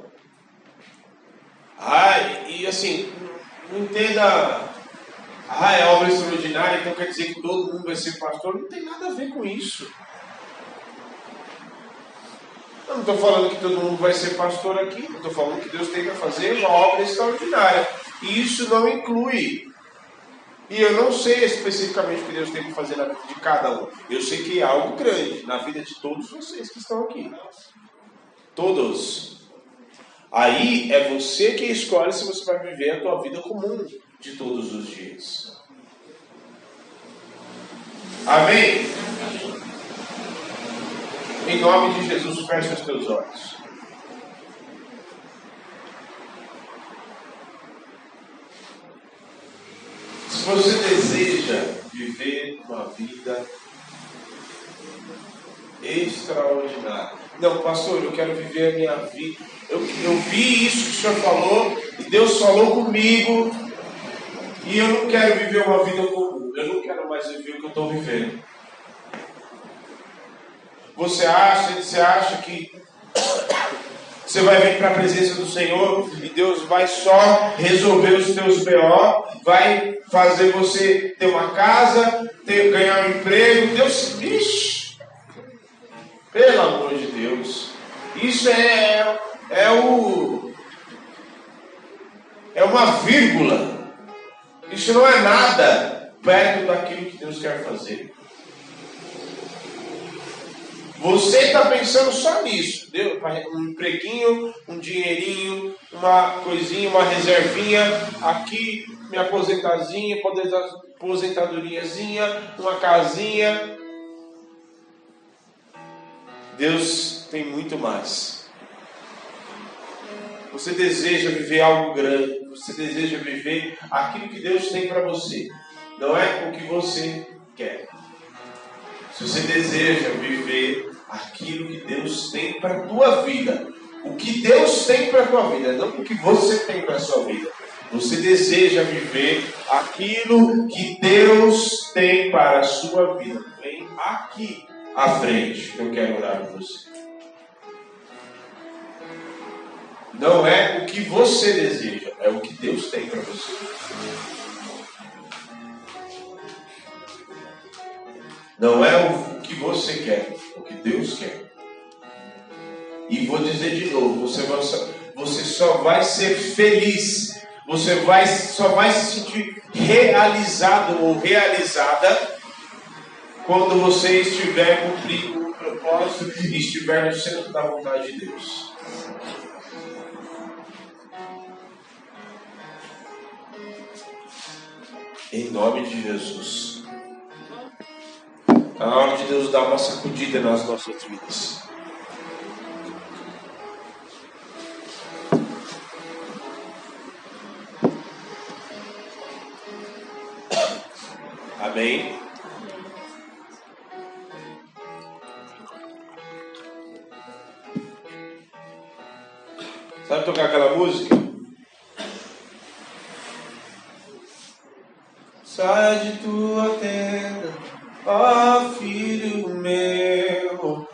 ai, e assim, não entenda, ah, é obra extraordinária, então quer dizer que todo mundo vai ser pastor. Não tem nada a ver com isso. Eu não estou falando que todo mundo vai ser pastor aqui, eu estou falando que Deus tem que fazer uma obra extraordinária. E isso não inclui. E eu não sei especificamente o que Deus tem que fazer na vida de cada um. Eu sei que é algo grande na vida de todos vocês que estão aqui. Todos. Aí é você que escolhe se você vai viver a tua vida comum de todos os dias. Amém? Em nome de Jesus, feche os teus olhos. Se você deseja viver uma vida extraordinária, não, pastor, eu quero viver a minha vida. Eu, eu vi isso que o senhor falou e Deus falou comigo e eu não quero viver uma vida comum. Eu não quero mais viver o que eu estou vivendo. Você acha, você acha que você vai vir para a presença do Senhor e Deus vai só resolver os teus BO, vai fazer você ter uma casa, ter, ganhar um emprego. Deus, vixe, pelo amor de Deus, isso é, é o é uma vírgula isso não é nada perto daquilo que Deus quer fazer. Você está pensando só nisso, um empreguinho, um dinheirinho, uma coisinha, uma reservinha, aqui minha aposentazinha, aposentadoriazinha, uma casinha. Deus tem muito mais. Você deseja viver algo grande, você deseja viver aquilo que Deus tem para você, não é o que você quer. Se você deseja viver aquilo que Deus tem para a tua vida, o que Deus tem para a tua vida, não o que você tem para a sua vida. Você deseja viver aquilo que Deus tem para a sua vida. Vem aqui à frente. Eu quero orar por você. Não é o que você deseja, é o que Deus tem para você. Não é o que você quer, é o que Deus quer. E vou dizer de novo, você, vai, você só vai ser feliz, você vai, só vai se sentir realizado ou realizada quando você estiver cumprindo o propósito e estiver no centro da vontade de Deus. Em nome de Jesus. Está na hora de Deus dar uma sacudida nas nossas vidas. Amém. Aquela música? Sai de tua tenda, ó filho meu,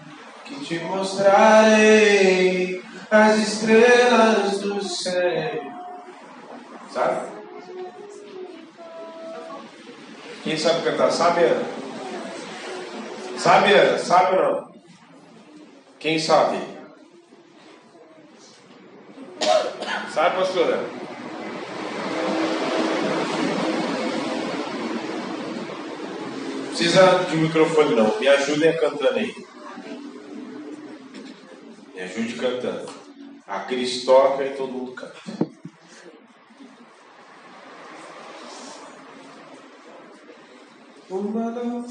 que te mostrarei as estrelas do céu. Sabe? Quem sabe cantar? Sabe? Sabe? Sabe ou não? Quem sabe? Sabe, pastora? Precisa de microfone não. Me ajudem cantando aí. Me ajude cantando. A Cris toca e todo mundo canta. Uma nova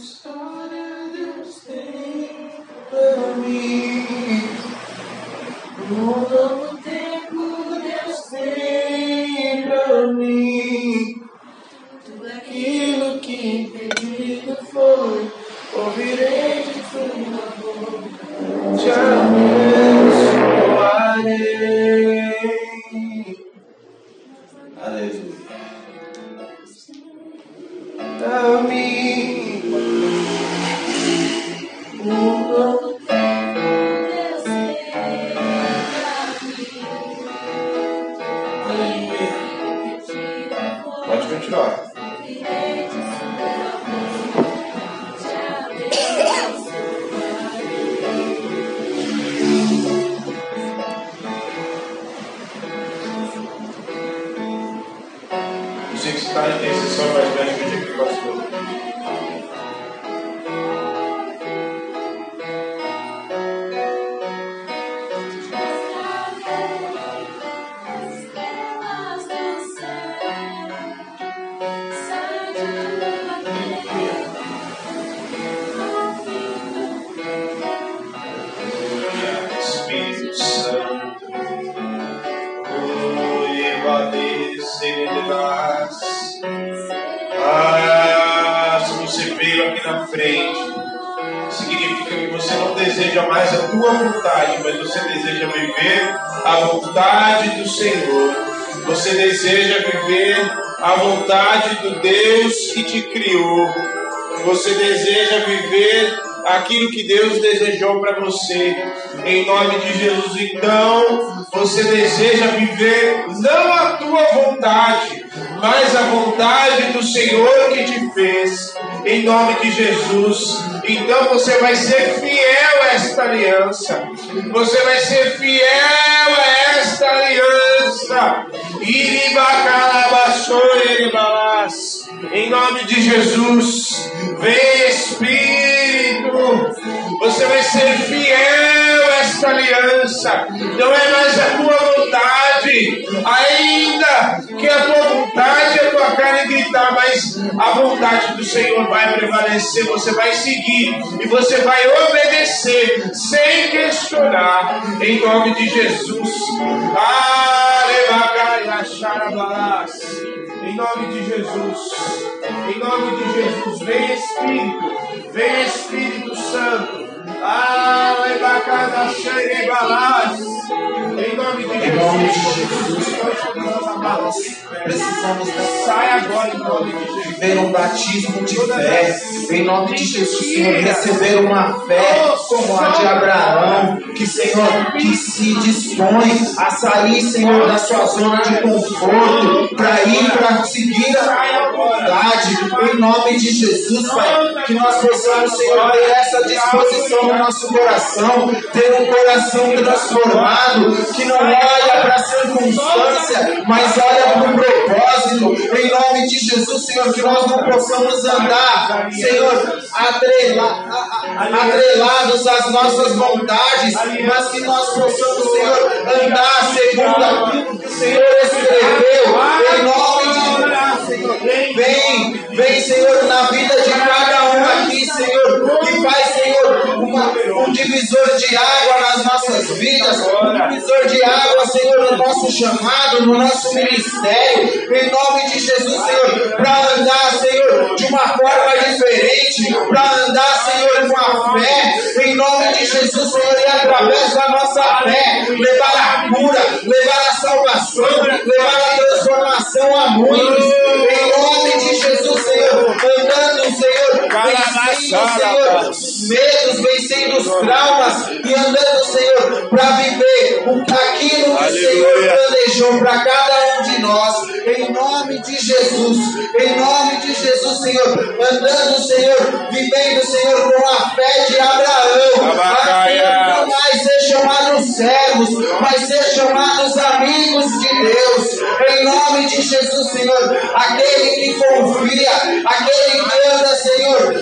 Pode continuar. Você que está em mais velha que o dia que pastor. Você deseja viver a vontade do Senhor. Você deseja viver a vontade do Deus que te criou. Você deseja viver aquilo que Deus desejou para você. Em nome de Jesus, então, você deseja viver não a tua vontade, mas a vontade do Senhor que te fez. Em nome de Jesus. Então você vai ser fiel a esta aliança. Você vai ser fiel a esta aliança. Em nome de Jesus, vem Espírito, você vai ser fiel a esta aliança, não é mais a tua vontade, ainda que a tua vontade a tua carne gritar, mas a vontade do Senhor vai prevalecer, você vai seguir e você vai obedecer sem questionar, em nome de Jesus. Em nome de Jesus. Em nome de Jesus, vem Espírito, vem Espírito Santo. Em nome de Jesus. Precisamos Sai agora em nome de Jesus. viver um batismo de fé. Em nome de Jesus, Senhor, receber uma fé como a de Abraão, que, Senhor, que se dispõe a sair, Senhor, da sua zona de conforto, para ir para seguir a vontade. Em nome de Jesus, Pai, que nós possamos, Senhor, ter essa disposição no nosso coração, ter um coração transformado, que não olha para a circunstância, mas olha para o propósito. Em nome de Jesus, Senhor, que nós não possamos andar, Senhor, atrela, atrelados às nossas vontades, mas que nós possamos, Senhor, andar segundo aquilo que o Senhor escreveu. Em nome de vem, vem, Senhor, na vida de cada um aqui, Senhor, uma, um divisor de água nas nossas vidas, um divisor de água, Senhor, no nosso chamado, no nosso ministério, em nome de Jesus, Senhor, para andar, Senhor, de uma forma diferente, para andar, Senhor, com a fé, em nome de Jesus, Senhor, e através da nossa fé, levar a cura, levar a salvação, levar a transformação a muitos, em nome de Jesus, Senhor, andando, Senhor, vencendo, Senhor, os medos, vencendo os traumas e andando, Senhor, para viver aquilo que o Senhor planejou para cada um de nós, em nome de Jesus, em nome de Jesus, Senhor, andando, Senhor, vivendo, Senhor, com a fé de Abraão, para não mais ser chamados servos, mas ser chamados amigos de Deus, nome de Jesus, Senhor, aquele que confia, aquele que anda, Senhor,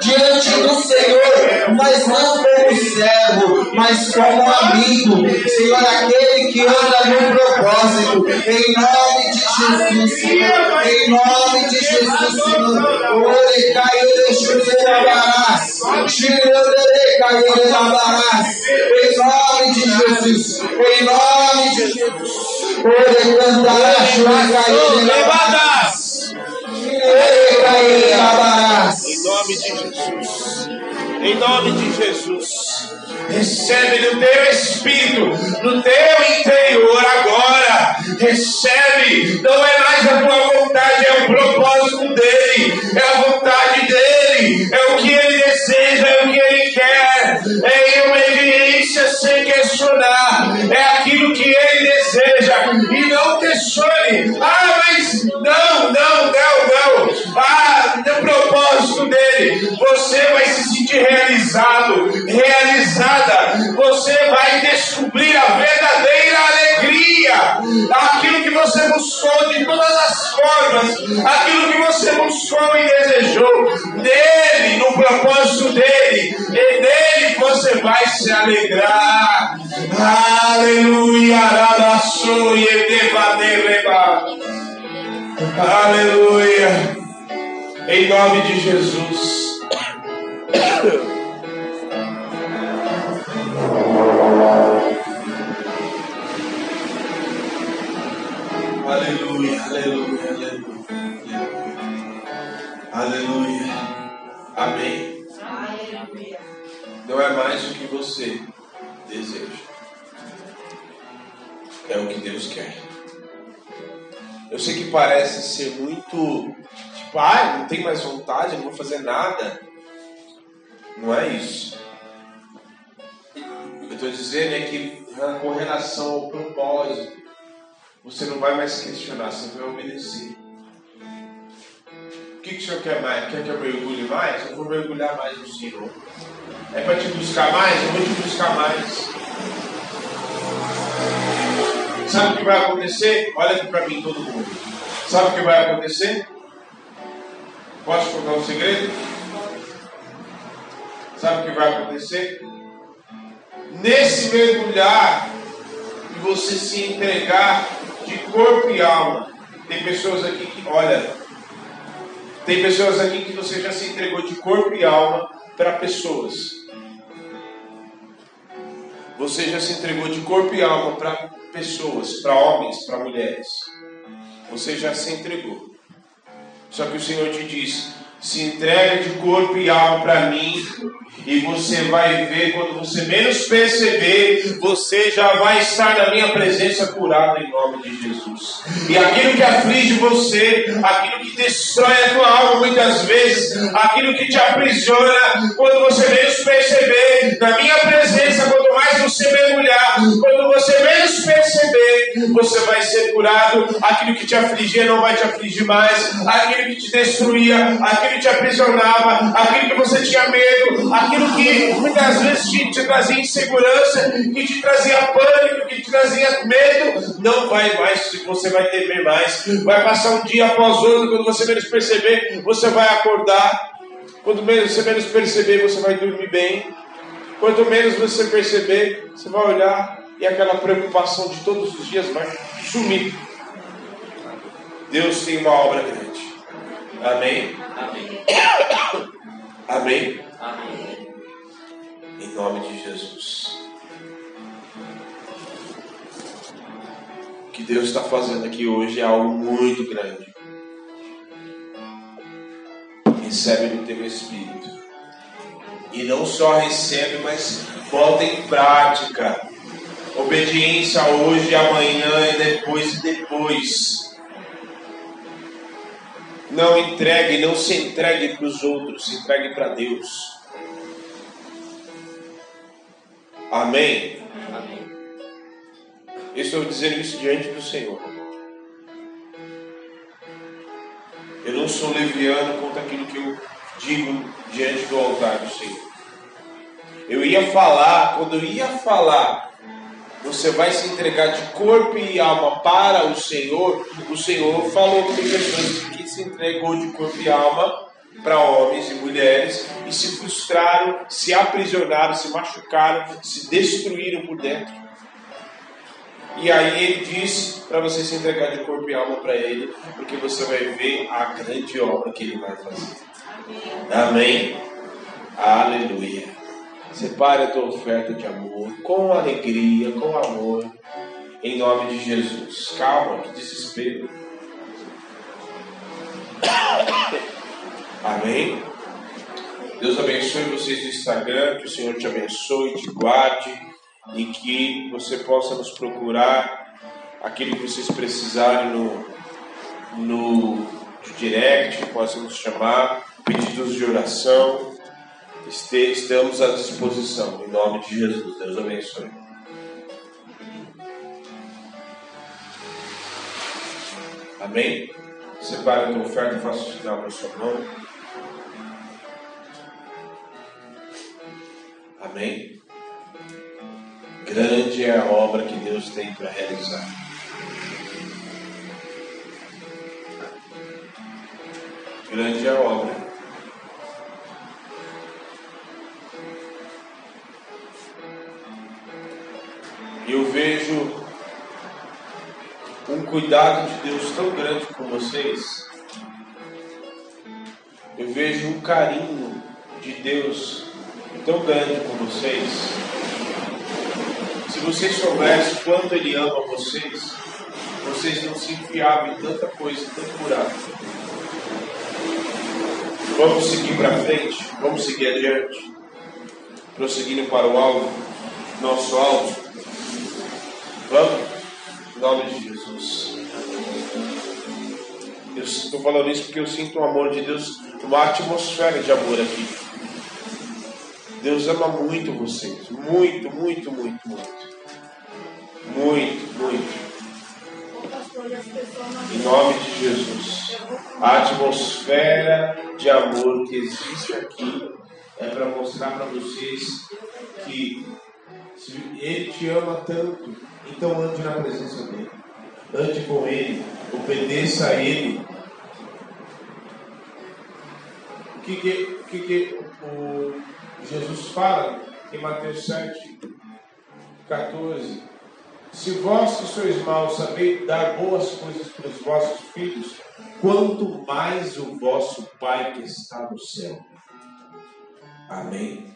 diante do Senhor, mas não como servo, mas como amigo, Senhor, aquele que anda no propósito, em nome de Jesus, Senhor, em nome de Jesus, Senhor, ore cair chuleirabarás, chuleire cair labarás, em nome de Jesus, em nome de Jesus, em nome de Jesus, em nome de Jesus. Recebe no teu espírito, no teu interior agora. Recebe. Não é mais a tua vontade, é o propósito dele, é a vontade dele, é o que ele deseja, é o que ele quer. É em obediência sem questionar. É aquilo que ele deseja. E não questione. Ah, mas não, não, não, não. Ah, no propósito dele, você vai se sentir realizado, realizada. Você vai descobrir a verdadeira alegria, que você buscou de todas as formas, aquilo que você buscou e desejou. Nele, no propósito dele, e nele você vai se alegrar. Aleluia, Aleluia. Em nome de Jesus. Aleluia, aleluia, aleluia. Aleluia. Amém. Não é mais o que você deseja. É o que Deus quer. Eu sei que parece ser muito tipo, ah, não tenho mais vontade, não vou fazer nada. Não é isso. Eu estou dizendo é que com relação ao propósito, você não vai mais questionar, você vai obedecer. O que, que o Senhor quer mais? Quer que eu mergulhe mais? Eu vou mergulhar mais no Senhor. É para te buscar mais? Eu vou te buscar mais. Sabe o que vai acontecer? Olha aqui para mim, todo mundo. Sabe o que vai acontecer? Posso contar um segredo? Sabe o que vai acontecer? Nesse mergulhar e você se entregar de corpo e alma. Tem pessoas aqui que, olha, tem pessoas aqui que você já se entregou de corpo e alma para pessoas. Você já se entregou de corpo e alma para pessoas, para homens, para mulheres. Você já se entregou. Só que o Senhor te diz: se entrega de corpo e alma para mim, e você vai ver, quando você menos perceber, você já vai estar na minha presença curado em nome de Jesus. E aquilo que aflige você, aquilo que destrói a tua alma muitas vezes, aquilo que te aprisiona, quando você menos perceber, na minha presença, quanto mais você mergulhar, quando você menos perceber, você vai ser curado. Aquilo que te afligia não vai te afligir mais, aquilo que te destruía, aquilo que te aprisionava, aquilo que você tinha medo, aquilo que muitas vezes te, te trazia insegurança, que te trazia pânico, que te trazia medo, não vai mais, você vai temer mais. Vai passar um dia após outro, quando você menos perceber, você vai acordar. Quando menos, você menos perceber, você vai dormir bem. Quanto menos você perceber, você vai olhar e aquela preocupação de todos os dias vai sumir. Deus tem uma obra grande. Amém? Amém. Amém. Amém. Em nome de Jesus. O que Deus está fazendo aqui hoje é algo muito grande. Recebe no teu espírito. E não só recebe, mas bota em prática. Obediência hoje, amanhã e depois e depois. Não entregue, não se entregue para os outros, se entregue para Deus. Amém? Amém. Eu estou dizendo isso diante do Senhor. Eu não sou leviano contra aquilo que eu digo diante do altar do Senhor. Eu ia falar, quando eu ia falar, você vai se entregar de corpo e alma para o Senhor. O Senhor falou que tem pessoas que se entregou de corpo e alma para homens e mulheres e se frustraram, se aprisionaram, se machucaram, se destruíram por dentro. E aí ele disse para você se entregar de corpo e alma para ele, porque você vai ver a grande obra que ele vai fazer. Amém. Aleluia. Separe a tua oferta de amor, com alegria, com amor, em nome de Jesus. Calma, que desespero. Amém? Deus abençoe vocês do Instagram, que o Senhor te abençoe, te guarde e que você possa nos procurar aquilo que vocês precisarem no, no direct, possa nos chamar, pedidos de oração. Estamos à disposição, em nome de Jesus. Deus abençoe. Amém? Separe a tua oferta faça o sinal com a sua mão. Amém? Grande é a obra que Deus tem para realizar. Grande é a obra. Eu vejo um cuidado de Deus tão grande com vocês. Eu vejo um carinho de Deus tão grande com vocês. Se vocês soubessem quanto Ele ama vocês, vocês não se enfiavam em tanta coisa, tanto buraco. Vamos seguir para frente, vamos seguir adiante, prosseguindo para o alvo, nosso alvo. Vamos? Em nome de Jesus. Eu estou falando isso porque eu sinto o amor de Deus, uma atmosfera de amor aqui. Deus ama muito vocês. Muito, muito, muito, muito. Muito, muito. Em nome de Jesus. A atmosfera de amor que existe aqui é para mostrar para vocês que Ele te ama tanto, então ande na presença dEle. Ande com Ele, obedeça a Ele. O que, que, que, que o Jesus fala em Mateus 7, 14: Se vós que sois maus sabeis dar boas coisas para os vossos filhos, quanto mais o vosso Pai que está no céu. Amém.